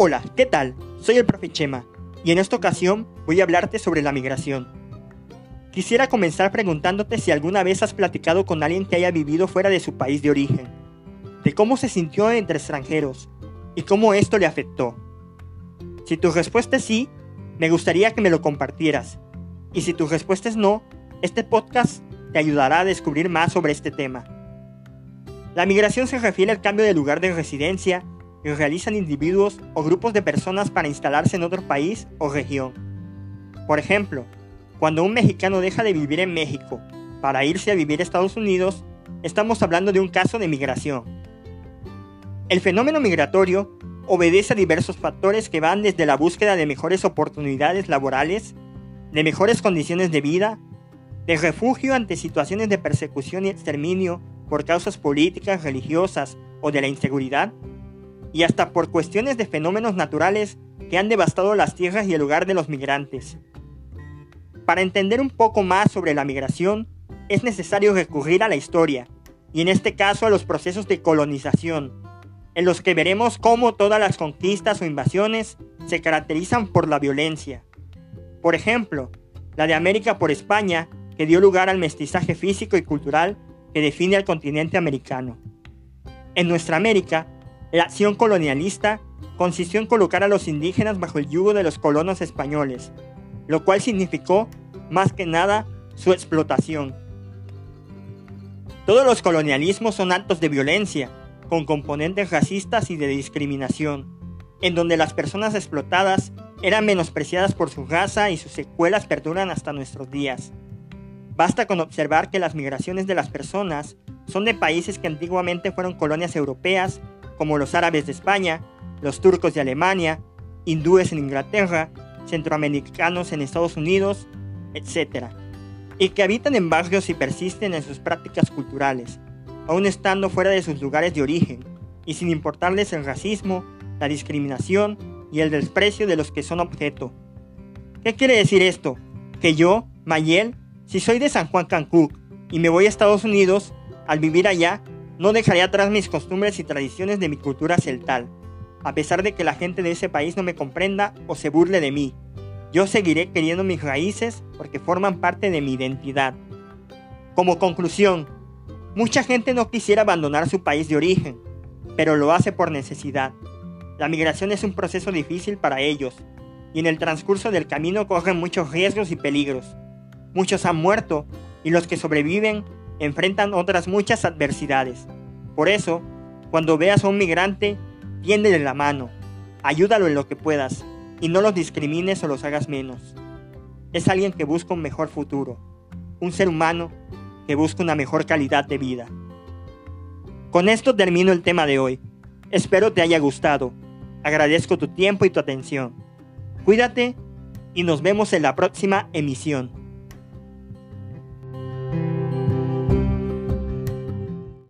Hola, ¿qué tal? Soy el profe Chema y en esta ocasión voy a hablarte sobre la migración. Quisiera comenzar preguntándote si alguna vez has platicado con alguien que haya vivido fuera de su país de origen, de cómo se sintió entre extranjeros y cómo esto le afectó. Si tu respuesta es sí, me gustaría que me lo compartieras. Y si tu respuesta es no, este podcast te ayudará a descubrir más sobre este tema. La migración se refiere al cambio de lugar de residencia que realizan individuos o grupos de personas para instalarse en otro país o región. Por ejemplo, cuando un mexicano deja de vivir en México para irse a vivir a Estados Unidos, estamos hablando de un caso de migración. El fenómeno migratorio obedece a diversos factores que van desde la búsqueda de mejores oportunidades laborales, de mejores condiciones de vida, de refugio ante situaciones de persecución y exterminio por causas políticas, religiosas o de la inseguridad, y hasta por cuestiones de fenómenos naturales que han devastado las tierras y el lugar de los migrantes. Para entender un poco más sobre la migración, es necesario recurrir a la historia, y en este caso a los procesos de colonización, en los que veremos cómo todas las conquistas o invasiones se caracterizan por la violencia. Por ejemplo, la de América por España, que dio lugar al mestizaje físico y cultural que define al continente americano. En nuestra América, la acción colonialista consistió en colocar a los indígenas bajo el yugo de los colonos españoles, lo cual significó, más que nada, su explotación. Todos los colonialismos son actos de violencia, con componentes racistas y de discriminación, en donde las personas explotadas eran menospreciadas por su raza y sus secuelas perduran hasta nuestros días. Basta con observar que las migraciones de las personas son de países que antiguamente fueron colonias europeas como los árabes de España, los turcos de Alemania, hindúes en Inglaterra, centroamericanos en Estados Unidos, etc. Y que habitan en barrios y persisten en sus prácticas culturales, aún estando fuera de sus lugares de origen, y sin importarles el racismo, la discriminación y el desprecio de los que son objeto. ¿Qué quiere decir esto? Que yo, Mayel, si soy de San Juan Cancún y me voy a Estados Unidos, al vivir allá, no dejaré atrás mis costumbres y tradiciones de mi cultura celtal, a pesar de que la gente de ese país no me comprenda o se burle de mí. Yo seguiré queriendo mis raíces porque forman parte de mi identidad. Como conclusión, mucha gente no quisiera abandonar su país de origen, pero lo hace por necesidad. La migración es un proceso difícil para ellos, y en el transcurso del camino corren muchos riesgos y peligros. Muchos han muerto, y los que sobreviven enfrentan otras muchas adversidades. Por eso, cuando veas a un migrante, tiéndele la mano, ayúdalo en lo que puedas y no los discrimines o los hagas menos. Es alguien que busca un mejor futuro, un ser humano que busca una mejor calidad de vida. Con esto termino el tema de hoy. Espero te haya gustado. Agradezco tu tiempo y tu atención. Cuídate y nos vemos en la próxima emisión.